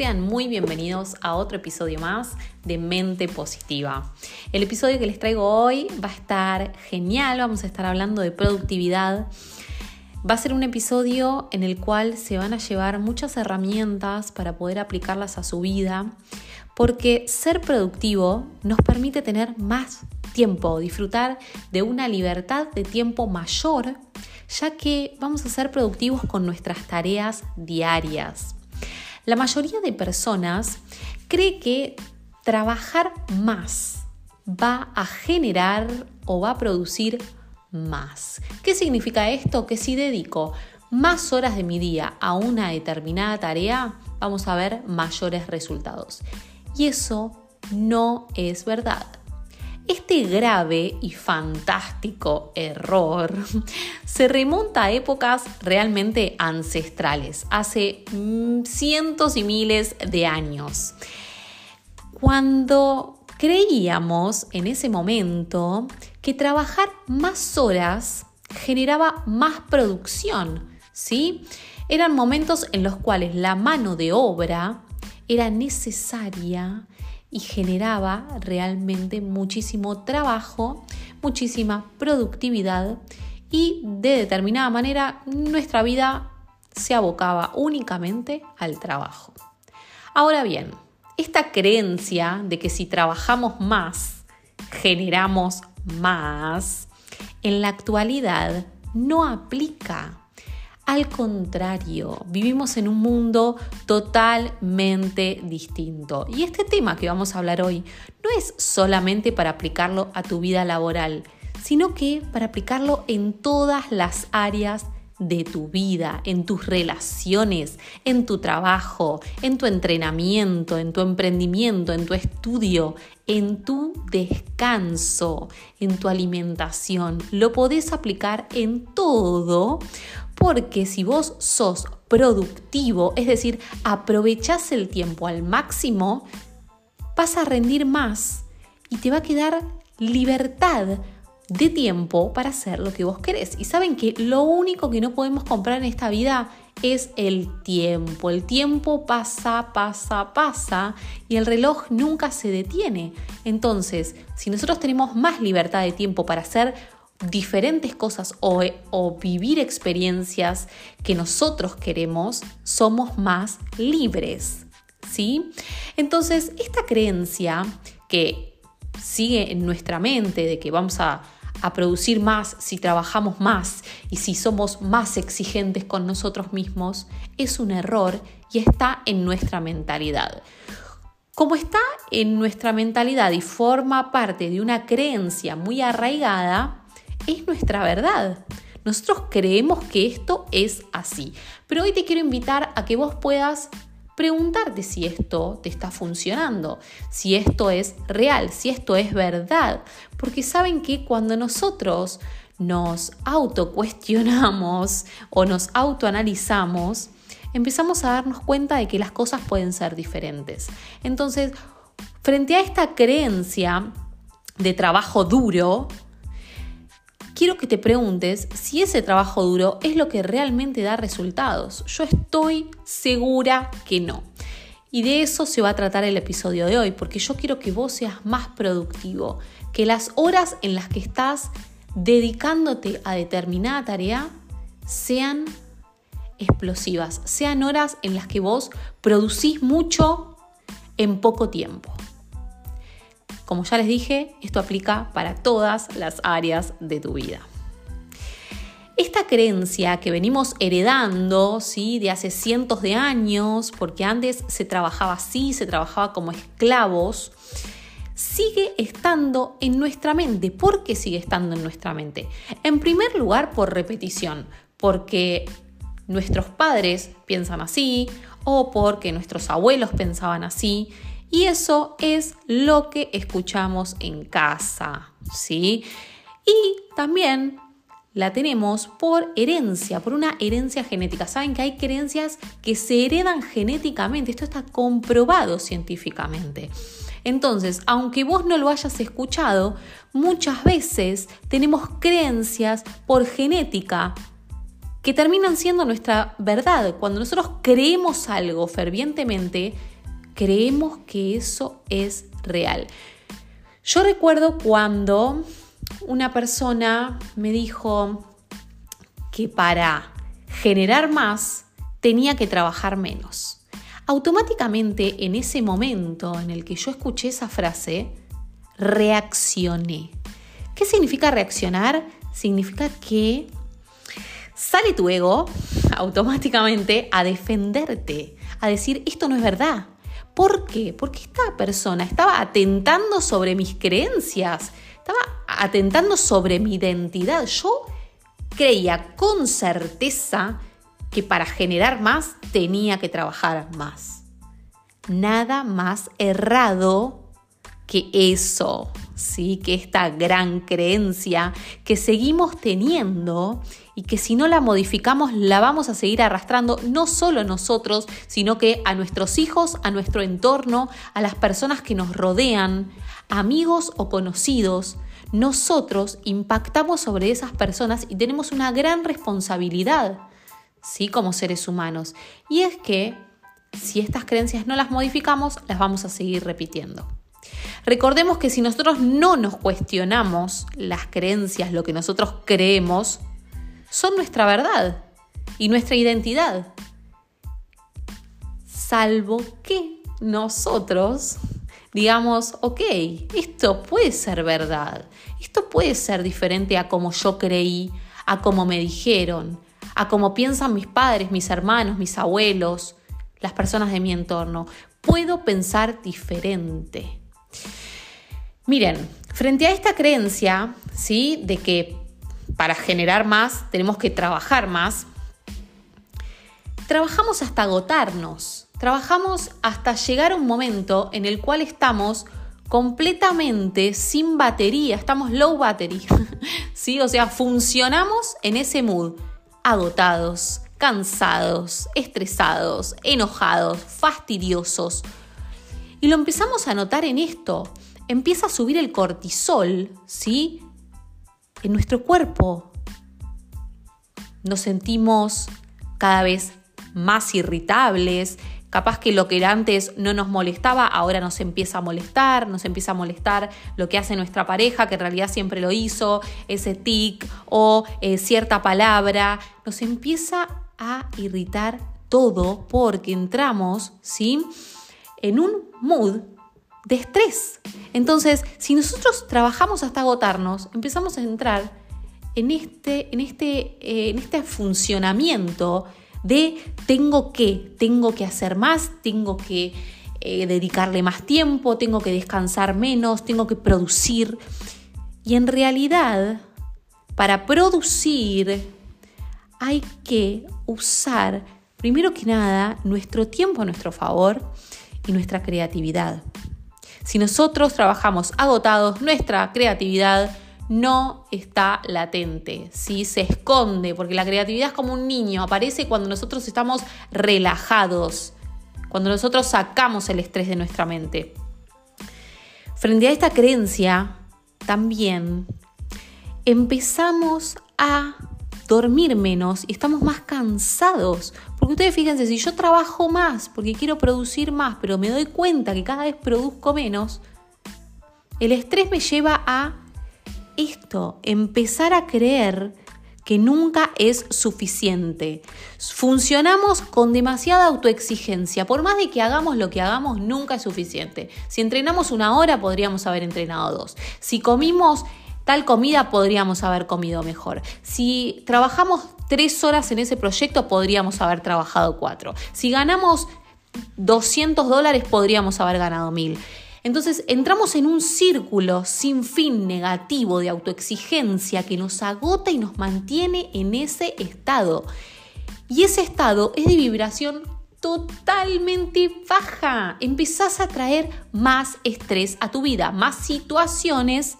Sean muy bienvenidos a otro episodio más de Mente Positiva. El episodio que les traigo hoy va a estar genial, vamos a estar hablando de productividad. Va a ser un episodio en el cual se van a llevar muchas herramientas para poder aplicarlas a su vida, porque ser productivo nos permite tener más tiempo, disfrutar de una libertad de tiempo mayor, ya que vamos a ser productivos con nuestras tareas diarias. La mayoría de personas cree que trabajar más va a generar o va a producir más. ¿Qué significa esto? Que si dedico más horas de mi día a una determinada tarea, vamos a ver mayores resultados. Y eso no es verdad. Este grave y fantástico error se remonta a épocas realmente ancestrales, hace mm, cientos y miles de años. Cuando creíamos en ese momento que trabajar más horas generaba más producción, ¿sí? Eran momentos en los cuales la mano de obra era necesaria y generaba realmente muchísimo trabajo, muchísima productividad y de determinada manera nuestra vida se abocaba únicamente al trabajo. Ahora bien, esta creencia de que si trabajamos más, generamos más, en la actualidad no aplica al contrario, vivimos en un mundo totalmente distinto. Y este tema que vamos a hablar hoy no es solamente para aplicarlo a tu vida laboral, sino que para aplicarlo en todas las áreas de tu vida, en tus relaciones, en tu trabajo, en tu entrenamiento, en tu emprendimiento, en tu estudio, en tu descanso, en tu alimentación. Lo podés aplicar en todo porque si vos sos productivo, es decir, aprovechás el tiempo al máximo, vas a rendir más y te va a quedar libertad de tiempo para hacer lo que vos querés. Y saben que lo único que no podemos comprar en esta vida es el tiempo. El tiempo pasa, pasa, pasa y el reloj nunca se detiene. Entonces, si nosotros tenemos más libertad de tiempo para hacer diferentes cosas o, o, vivir experiencias que nosotros queremos, somos más libres. ¿Sí? Entonces, esta creencia que sigue en nuestra mente de que vamos a, a producir más si trabajamos más y si somos más exigentes con nosotros mismos, es un error y está en nuestra mentalidad. Como está en nuestra mentalidad y forma parte de una creencia muy arraigada, es nuestra verdad. Nosotros creemos que esto es así. Pero hoy te quiero invitar a que vos puedas preguntarte si esto te está funcionando, si esto es real, si esto es verdad. Porque saben que cuando nosotros nos autocuestionamos o nos autoanalizamos, empezamos a darnos cuenta de que las cosas pueden ser diferentes. Entonces, frente a esta creencia de trabajo duro, quiero que te preguntes si ese trabajo duro es lo que realmente da resultados. Yo estoy segura que no. Y de eso se va a tratar el episodio de hoy, porque yo quiero que vos seas más productivo, que las horas en las que estás dedicándote a determinada tarea sean explosivas, sean horas en las que vos producís mucho en poco tiempo. Como ya les dije, esto aplica para todas las áreas de tu vida. Esta creencia que venimos heredando ¿sí? de hace cientos de años, porque antes se trabajaba así, se trabajaba como esclavos, sigue estando en nuestra mente. ¿Por qué sigue estando en nuestra mente? En primer lugar, por repetición, porque nuestros padres piensan así o porque nuestros abuelos pensaban así. Y eso es lo que escuchamos en casa, ¿sí? Y también la tenemos por herencia, por una herencia genética. Saben que hay creencias que se heredan genéticamente, esto está comprobado científicamente. Entonces, aunque vos no lo hayas escuchado, muchas veces tenemos creencias por genética que terminan siendo nuestra verdad. Cuando nosotros creemos algo fervientemente, creemos que eso es real. Yo recuerdo cuando una persona me dijo que para generar más tenía que trabajar menos. Automáticamente en ese momento en el que yo escuché esa frase, reaccioné. ¿Qué significa reaccionar? Significa que sale tu ego automáticamente a defenderte, a decir, esto no es verdad. ¿Por qué? Porque esta persona estaba atentando sobre mis creencias, estaba atentando sobre mi identidad. Yo creía con certeza que para generar más tenía que trabajar más. Nada más errado que eso, ¿sí? que esta gran creencia que seguimos teniendo y que si no la modificamos la vamos a seguir arrastrando no solo nosotros, sino que a nuestros hijos, a nuestro entorno, a las personas que nos rodean, amigos o conocidos. Nosotros impactamos sobre esas personas y tenemos una gran responsabilidad, ¿sí? Como seres humanos. Y es que si estas creencias no las modificamos, las vamos a seguir repitiendo. Recordemos que si nosotros no nos cuestionamos las creencias, lo que nosotros creemos, son nuestra verdad y nuestra identidad. Salvo que nosotros digamos, ok, esto puede ser verdad, esto puede ser diferente a como yo creí, a como me dijeron, a como piensan mis padres, mis hermanos, mis abuelos, las personas de mi entorno. Puedo pensar diferente. Miren, frente a esta creencia, ¿sí? De que para generar más tenemos que trabajar más, trabajamos hasta agotarnos, trabajamos hasta llegar a un momento en el cual estamos completamente sin batería, estamos low battery, ¿sí? O sea, funcionamos en ese mood, agotados, cansados, estresados, enojados, fastidiosos. Y lo empezamos a notar en esto, empieza a subir el cortisol, ¿sí? En nuestro cuerpo. Nos sentimos cada vez más irritables, capaz que lo que antes no nos molestaba, ahora nos empieza a molestar, nos empieza a molestar lo que hace nuestra pareja, que en realidad siempre lo hizo, ese tic o eh, cierta palabra, nos empieza a irritar todo porque entramos, ¿sí? En un mood de estrés. Entonces, si nosotros trabajamos hasta agotarnos, empezamos a entrar en este, en este, eh, en este funcionamiento de tengo que, tengo que hacer más, tengo que eh, dedicarle más tiempo, tengo que descansar menos, tengo que producir. Y en realidad, para producir hay que usar, primero que nada, nuestro tiempo a nuestro favor y nuestra creatividad. Si nosotros trabajamos agotados, nuestra creatividad no está latente, ¿sí? se esconde, porque la creatividad es como un niño, aparece cuando nosotros estamos relajados, cuando nosotros sacamos el estrés de nuestra mente. Frente a esta creencia, también empezamos a dormir menos y estamos más cansados. Porque ustedes fíjense, si yo trabajo más porque quiero producir más, pero me doy cuenta que cada vez produzco menos, el estrés me lleva a esto, empezar a creer que nunca es suficiente. Funcionamos con demasiada autoexigencia. Por más de que hagamos lo que hagamos, nunca es suficiente. Si entrenamos una hora, podríamos haber entrenado dos. Si comimos tal comida podríamos haber comido mejor. Si trabajamos tres horas en ese proyecto, podríamos haber trabajado cuatro. Si ganamos 200 dólares, podríamos haber ganado mil. Entonces entramos en un círculo sin fin negativo de autoexigencia que nos agota y nos mantiene en ese estado. Y ese estado es de vibración totalmente baja. Empezás a traer más estrés a tu vida, más situaciones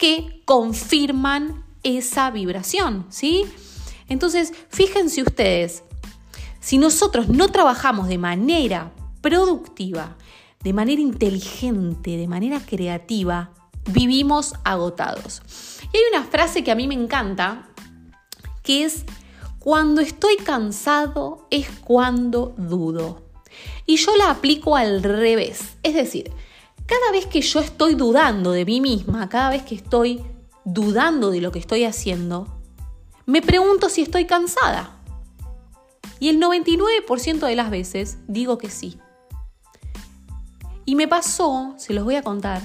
que confirman esa vibración, ¿sí? Entonces, fíjense ustedes, si nosotros no trabajamos de manera productiva, de manera inteligente, de manera creativa, vivimos agotados. Y hay una frase que a mí me encanta, que es, cuando estoy cansado es cuando dudo. Y yo la aplico al revés. Es decir, cada vez que yo estoy dudando de mí misma, cada vez que estoy dudando de lo que estoy haciendo, me pregunto si estoy cansada. Y el 99% de las veces digo que sí. Y me pasó, se los voy a contar,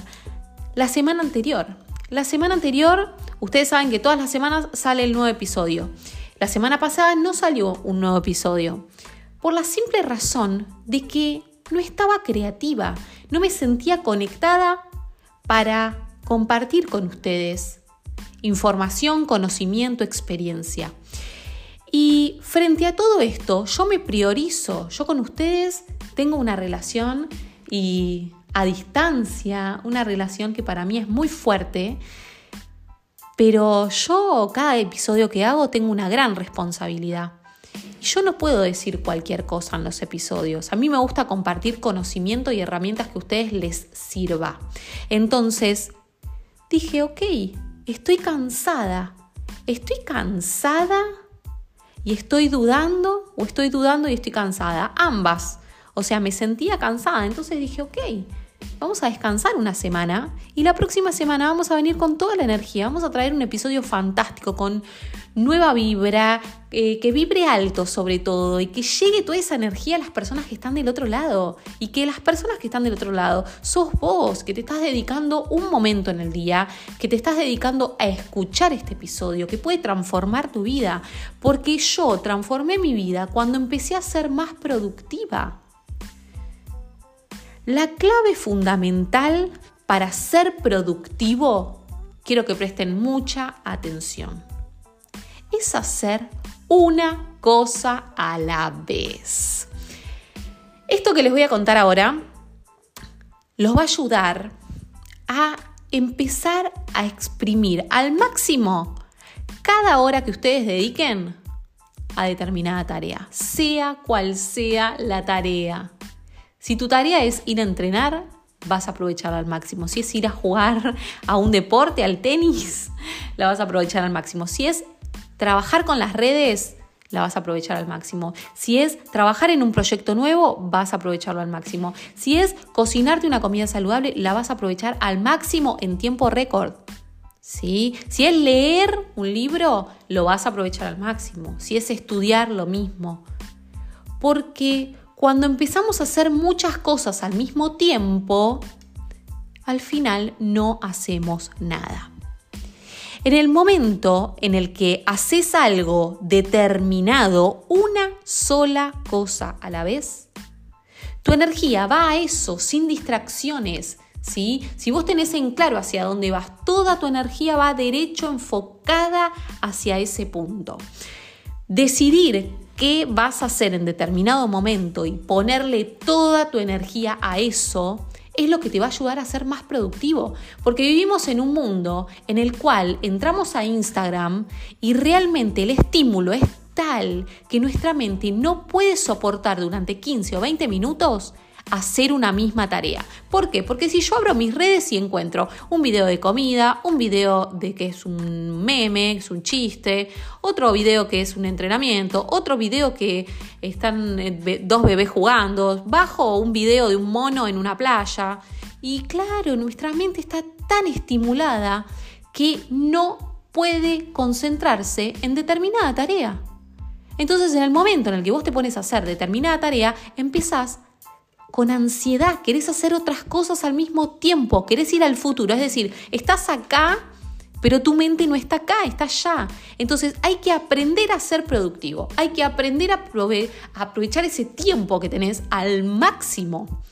la semana anterior. La semana anterior, ustedes saben que todas las semanas sale el nuevo episodio. La semana pasada no salió un nuevo episodio. Por la simple razón de que no estaba creativa, no me sentía conectada para compartir con ustedes información, conocimiento, experiencia. Y frente a todo esto, yo me priorizo, yo con ustedes tengo una relación y a distancia, una relación que para mí es muy fuerte, pero yo cada episodio que hago tengo una gran responsabilidad. Yo no puedo decir cualquier cosa en los episodios. A mí me gusta compartir conocimiento y herramientas que a ustedes les sirva. Entonces, dije, ok, estoy cansada. ¿Estoy cansada y estoy dudando o estoy dudando y estoy cansada? Ambas. O sea, me sentía cansada, entonces dije, ok, vamos a descansar una semana y la próxima semana vamos a venir con toda la energía, vamos a traer un episodio fantástico con nueva vibra, eh, que vibre alto sobre todo y que llegue toda esa energía a las personas que están del otro lado. Y que las personas que están del otro lado sos vos, que te estás dedicando un momento en el día, que te estás dedicando a escuchar este episodio, que puede transformar tu vida, porque yo transformé mi vida cuando empecé a ser más productiva. La clave fundamental para ser productivo, quiero que presten mucha atención, es hacer una cosa a la vez. Esto que les voy a contar ahora los va a ayudar a empezar a exprimir al máximo cada hora que ustedes dediquen a determinada tarea, sea cual sea la tarea. Si tu tarea es ir a entrenar, vas a aprovechar al máximo. Si es ir a jugar a un deporte, al tenis, la vas a aprovechar al máximo. Si es trabajar con las redes, la vas a aprovechar al máximo. Si es trabajar en un proyecto nuevo, vas a aprovecharlo al máximo. Si es cocinarte una comida saludable, la vas a aprovechar al máximo en tiempo récord. ¿Sí? Si es leer un libro, lo vas a aprovechar al máximo. Si es estudiar, lo mismo. Porque cuando empezamos a hacer muchas cosas al mismo tiempo, al final no hacemos nada. En el momento en el que haces algo determinado, una sola cosa a la vez, tu energía va a eso sin distracciones. ¿sí? Si vos tenés en claro hacia dónde vas, toda tu energía va derecho enfocada hacia ese punto. Decidir qué vas a hacer en determinado momento y ponerle toda tu energía a eso, es lo que te va a ayudar a ser más productivo. Porque vivimos en un mundo en el cual entramos a Instagram y realmente el estímulo es tal que nuestra mente no puede soportar durante 15 o 20 minutos hacer una misma tarea. ¿Por qué? Porque si yo abro mis redes y encuentro un video de comida, un video de que es un meme, es un chiste, otro video que es un entrenamiento, otro video que están eh, dos bebés jugando, bajo un video de un mono en una playa. Y claro, nuestra mente está tan estimulada que no puede concentrarse en determinada tarea. Entonces, en el momento en el que vos te pones a hacer determinada tarea, empezás con ansiedad, querés hacer otras cosas al mismo tiempo, querés ir al futuro, es decir, estás acá, pero tu mente no está acá, está allá. Entonces hay que aprender a ser productivo, hay que aprender a, a aprovechar ese tiempo que tenés al máximo.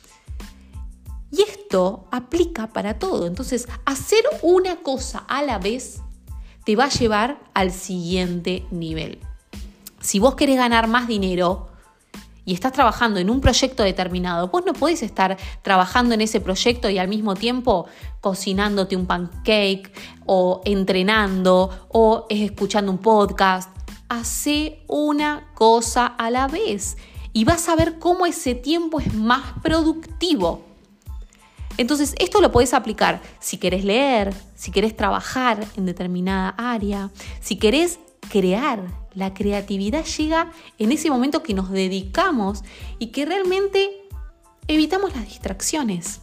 Y esto aplica para todo. Entonces, hacer una cosa a la vez te va a llevar al siguiente nivel. Si vos querés ganar más dinero, y estás trabajando en un proyecto determinado, vos no podés estar trabajando en ese proyecto y al mismo tiempo cocinándote un pancake o entrenando o escuchando un podcast. Hace una cosa a la vez y vas a ver cómo ese tiempo es más productivo. Entonces, esto lo puedes aplicar si querés leer, si querés trabajar en determinada área, si querés crear. La creatividad llega en ese momento que nos dedicamos y que realmente evitamos las distracciones.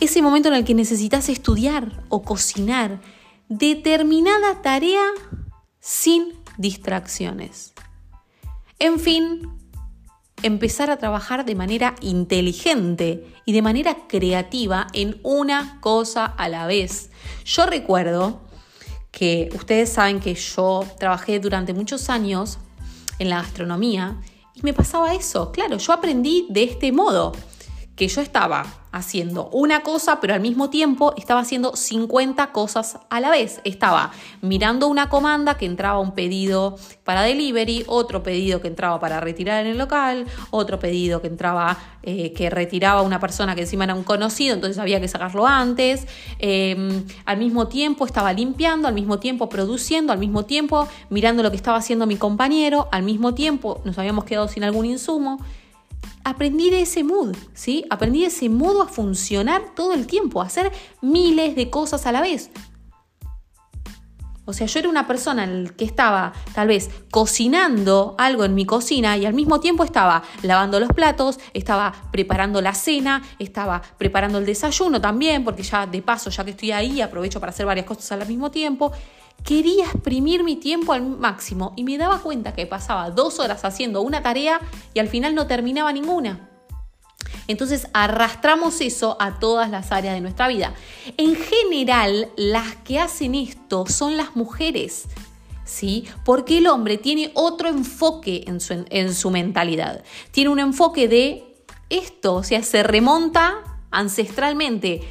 Ese momento en el que necesitas estudiar o cocinar determinada tarea sin distracciones. En fin, empezar a trabajar de manera inteligente y de manera creativa en una cosa a la vez. Yo recuerdo que ustedes saben que yo trabajé durante muchos años en la gastronomía y me pasaba eso. Claro, yo aprendí de este modo, que yo estaba haciendo una cosa, pero al mismo tiempo estaba haciendo 50 cosas a la vez. Estaba mirando una comanda que entraba un pedido para delivery, otro pedido que entraba para retirar en el local, otro pedido que entraba eh, que retiraba una persona que encima era un conocido, entonces había que sacarlo antes. Em, al mismo tiempo estaba limpiando, al mismo tiempo produciendo, al mismo tiempo mirando lo que estaba haciendo mi compañero, al mismo tiempo nos habíamos quedado sin algún insumo aprendí de ese mood, ¿sí? Aprendí de ese modo a funcionar todo el tiempo, a hacer miles de cosas a la vez. O sea, yo era una persona que estaba tal vez cocinando algo en mi cocina y al mismo tiempo estaba lavando los platos, estaba preparando la cena, estaba preparando el desayuno también, porque ya de paso, ya que estoy ahí, aprovecho para hacer varias cosas al mismo tiempo quería exprimir mi tiempo al máximo y me daba cuenta que pasaba dos horas haciendo una tarea y al final no terminaba ninguna. Entonces arrastramos eso a todas las áreas de nuestra vida. En general, las que hacen esto son las mujeres. ¿Sí? Porque el hombre tiene otro enfoque en su, en su mentalidad. Tiene un enfoque de esto, o sea, se remonta ancestralmente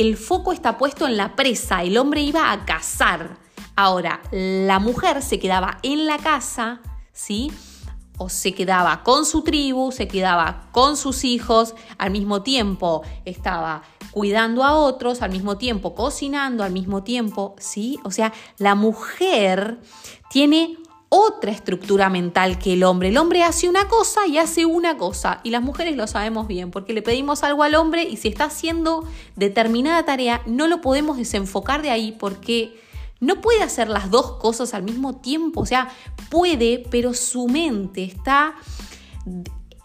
el foco está puesto en la presa, el hombre iba a cazar. Ahora, la mujer se quedaba en la casa, ¿sí? O se quedaba con su tribu, se quedaba con sus hijos, al mismo tiempo estaba cuidando a otros, al mismo tiempo cocinando, al mismo tiempo, ¿sí? O sea, la mujer tiene otra estructura mental que el hombre. El hombre hace una cosa y hace una cosa. Y las mujeres lo sabemos bien, porque le pedimos algo al hombre y si está haciendo determinada tarea, no lo podemos desenfocar de ahí porque no puede hacer las dos cosas al mismo tiempo. O sea, puede, pero su mente está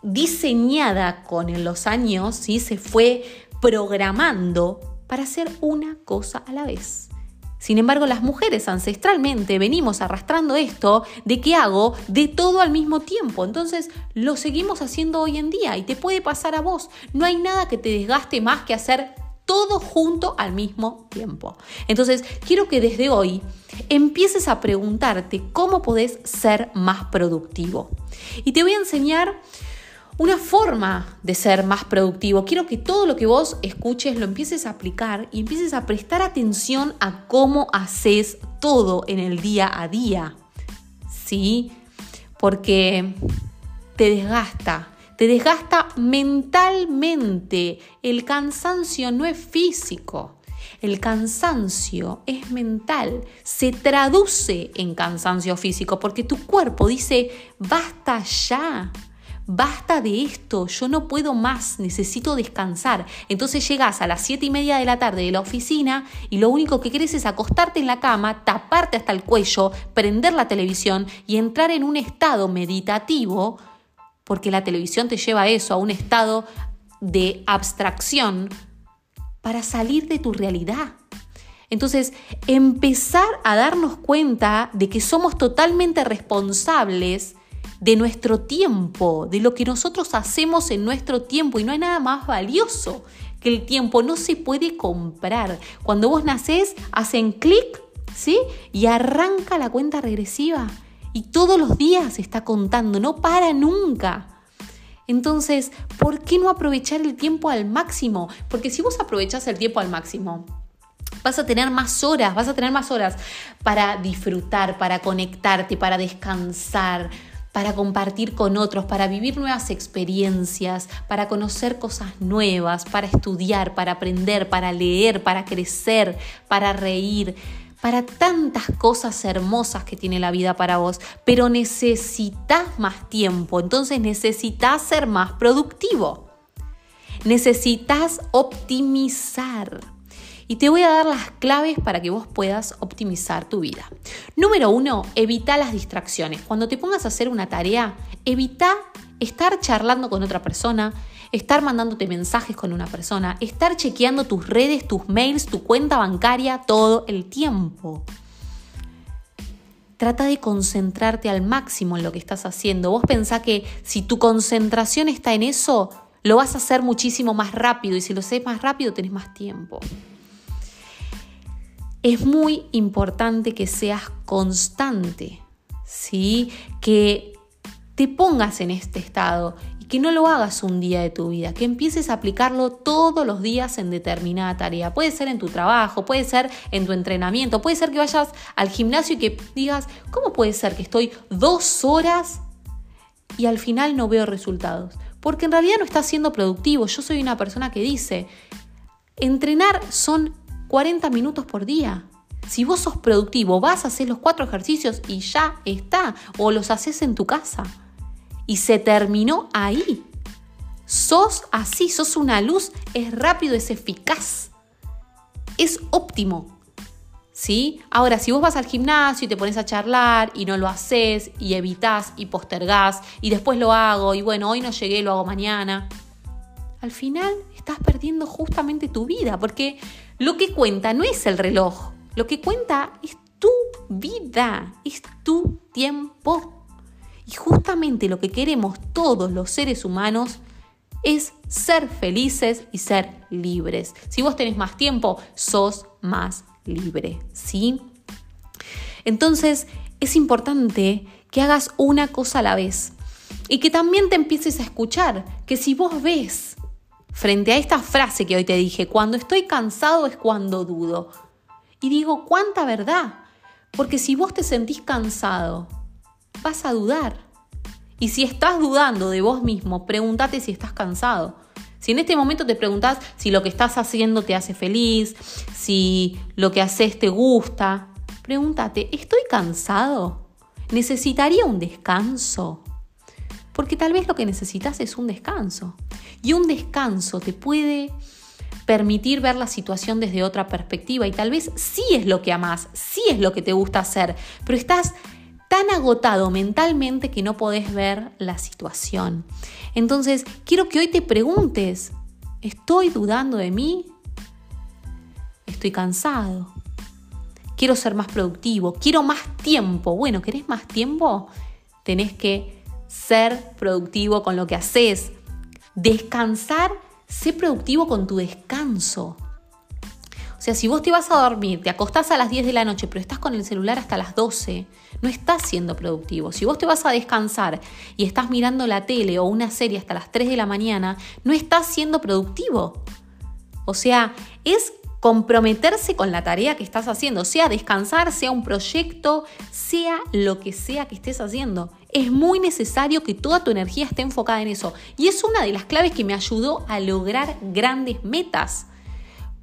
diseñada con los años, ¿sí? se fue programando para hacer una cosa a la vez. Sin embargo, las mujeres ancestralmente venimos arrastrando esto de que hago de todo al mismo tiempo. Entonces lo seguimos haciendo hoy en día y te puede pasar a vos. No hay nada que te desgaste más que hacer todo junto al mismo tiempo. Entonces, quiero que desde hoy empieces a preguntarte cómo podés ser más productivo. Y te voy a enseñar una forma de ser más productivo. Quiero que todo lo que vos escuches lo empieces a aplicar y empieces a prestar atención a cómo haces todo en el día a día. ¿Sí? Porque te desgasta, te desgasta mentalmente. El cansancio no es físico. El cansancio es mental, se traduce en cansancio físico porque tu cuerpo dice, basta ya, basta de esto, yo no puedo más, necesito descansar. Entonces llegas a las 7 y media de la tarde de la oficina y lo único que quieres es acostarte en la cama, taparte hasta el cuello, prender la televisión y entrar en un estado meditativo, porque la televisión te lleva a eso, a un estado de abstracción para salir de tu realidad. Entonces, empezar a darnos cuenta de que somos totalmente responsables de nuestro tiempo, de lo que nosotros hacemos en nuestro tiempo. Y no hay nada más valioso que el tiempo. No se puede comprar. Cuando vos nacés, hacen clic, ¿sí? Y arranca la cuenta regresiva. Y todos los días está contando, no para nunca. Entonces, ¿por qué no aprovechar el tiempo al máximo? Porque si vos aprovechás el tiempo al máximo, Vas a tener más horas, vas a tener más horas para disfrutar, para conectarte, para descansar, para compartir con otros, para vivir nuevas experiencias, para conocer cosas nuevas, para estudiar, para aprender, para leer, para crecer, para reír, para tantas cosas hermosas que tiene la vida para vos, pero necesitas más tiempo, entonces necesitas ser más productivo. Necesitas optimizar. Y te voy a dar las claves para que vos puedas optimizar tu vida. Número uno, evita las distracciones. Cuando te pongas a hacer una tarea, evita estar charlando con otra persona, estar mandándote mensajes con una persona, estar chequeando tus redes, tus mails, tu cuenta bancaria todo el tiempo. Trata de concentrarte al máximo en lo que estás haciendo. Vos pensá que si tu concentración está en eso, lo vas a hacer muchísimo más rápido y si lo haces más rápido tenés más tiempo. Es muy importante que seas constante, ¿sí? Que te pongas en este estado y que no lo hagas un día de tu vida, que empieces a aplicarlo todos los días en determinada tarea. Puede ser en tu trabajo, puede ser en tu entrenamiento, puede ser que vayas al gimnasio y que digas, ¿cómo puede ser que estoy dos horas y al final no veo resultados? porque en realidad no estás siendo productivo. Yo soy una persona que dice, entrenar son 40 minutos por día. Si vos sos productivo, vas a hacer los cuatro ejercicios y ya está, o los haces en tu casa. Y se terminó ahí. Sos así, sos una luz, es rápido, es eficaz, es óptimo. ¿sí? Ahora, si vos vas al gimnasio y te pones a charlar y no lo haces y evitas y postergás y después lo hago y bueno, hoy no llegué, lo hago mañana, al final estás perdiendo justamente tu vida porque lo que cuenta no es el reloj, lo que cuenta es tu vida, es tu tiempo. Y justamente lo que queremos todos los seres humanos es ser felices y ser libres. Si vos tenés más tiempo, sos más libre, ¿sí? Entonces, es importante que hagas una cosa a la vez y que también te empieces a escuchar, que si vos ves frente a esta frase que hoy te dije, cuando estoy cansado es cuando dudo. Y digo, ¿cuánta verdad? Porque si vos te sentís cansado, vas a dudar. Y si estás dudando de vos mismo, pregúntate si estás cansado. Si en este momento te preguntas si lo que estás haciendo te hace feliz, si lo que haces te gusta, pregúntate, ¿estoy cansado? ¿Necesitaría un descanso? Porque tal vez lo que necesitas es un descanso. Y un descanso te puede permitir ver la situación desde otra perspectiva y tal vez sí es lo que amas, sí es lo que te gusta hacer, pero estás tan agotado mentalmente que no podés ver la situación. Entonces, quiero que hoy te preguntes, ¿estoy dudando de mí? ¿Estoy cansado? Quiero ser más productivo, quiero más tiempo. Bueno, ¿querés más tiempo? Tenés que ser productivo con lo que haces. Descansar, sé productivo con tu descanso. O sea, si vos te vas a dormir, te acostás a las 10 de la noche, pero estás con el celular hasta las 12, no estás siendo productivo. Si vos te vas a descansar y estás mirando la tele o una serie hasta las 3 de la mañana, no estás siendo productivo. O sea, es comprometerse con la tarea que estás haciendo, sea descansar, sea un proyecto, sea lo que sea que estés haciendo. Es muy necesario que toda tu energía esté enfocada en eso. Y es una de las claves que me ayudó a lograr grandes metas.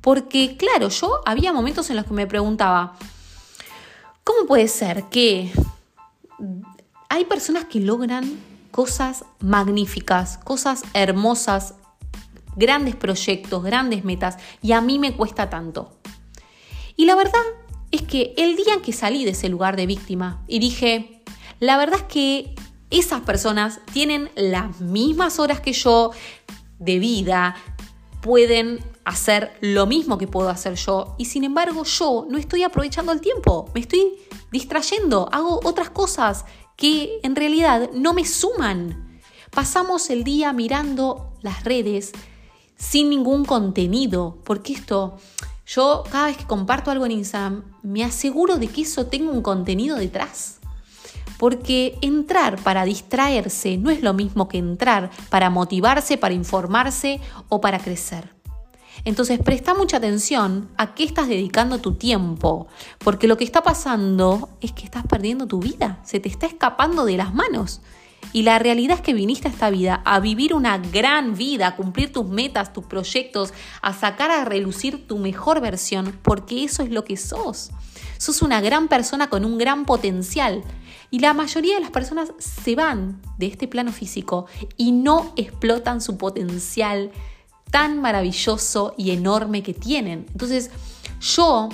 Porque, claro, yo había momentos en los que me preguntaba, ¿cómo puede ser que hay personas que logran cosas magníficas, cosas hermosas, grandes proyectos, grandes metas, y a mí me cuesta tanto? Y la verdad es que el día en que salí de ese lugar de víctima y dije, la verdad es que esas personas tienen las mismas horas que yo de vida, pueden hacer lo mismo que puedo hacer yo y sin embargo yo no estoy aprovechando el tiempo, me estoy distrayendo, hago otras cosas que en realidad no me suman. Pasamos el día mirando las redes sin ningún contenido, porque esto, yo cada vez que comparto algo en Instagram, me aseguro de que eso tenga un contenido detrás. Porque entrar para distraerse no es lo mismo que entrar para motivarse, para informarse o para crecer. Entonces presta mucha atención a qué estás dedicando tu tiempo, porque lo que está pasando es que estás perdiendo tu vida, se te está escapando de las manos. Y la realidad es que viniste a esta vida a vivir una gran vida, a cumplir tus metas, tus proyectos, a sacar a relucir tu mejor versión, porque eso es lo que sos. Sos una gran persona con un gran potencial. Y la mayoría de las personas se van de este plano físico y no explotan su potencial tan maravilloso y enorme que tienen. Entonces, yo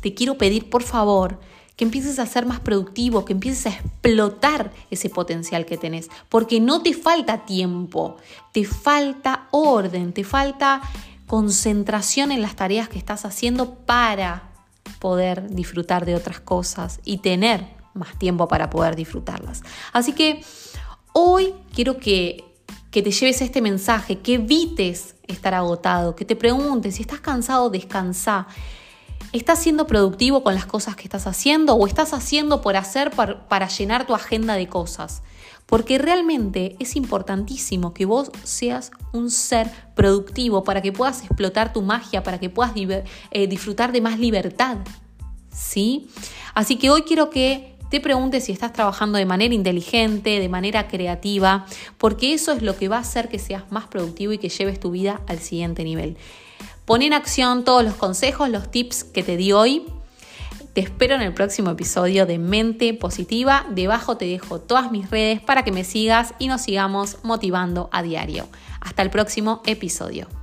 te quiero pedir, por favor, que empieces a ser más productivo, que empieces a explotar ese potencial que tenés, porque no te falta tiempo, te falta orden, te falta concentración en las tareas que estás haciendo para poder disfrutar de otras cosas y tener más tiempo para poder disfrutarlas. Así que hoy quiero que, que te lleves este mensaje, que evites estar agotado, que te preguntes si estás cansado, descansa. ¿Estás siendo productivo con las cosas que estás haciendo o estás haciendo por hacer para, llenar tu agenda de cosas? Porque realmente es importantísimo que vos seas un ser productivo para que puedas explotar tu magia, para que puedas eh, disfrutar de más libertad. ¿Sí? Así que hoy quiero que te preguntes si estás trabajando de manera inteligente, de manera creativa, porque eso es lo que va a hacer que seas más productivo y que lleves tu vida al siguiente nivel. Pon en acción todos los consejos, los tips que te di hoy. Te espero en el próximo episodio de Mente Positiva. Debajo te dejo todas mis redes para que me sigas y nos sigamos motivando a diario. Hasta el próximo episodio.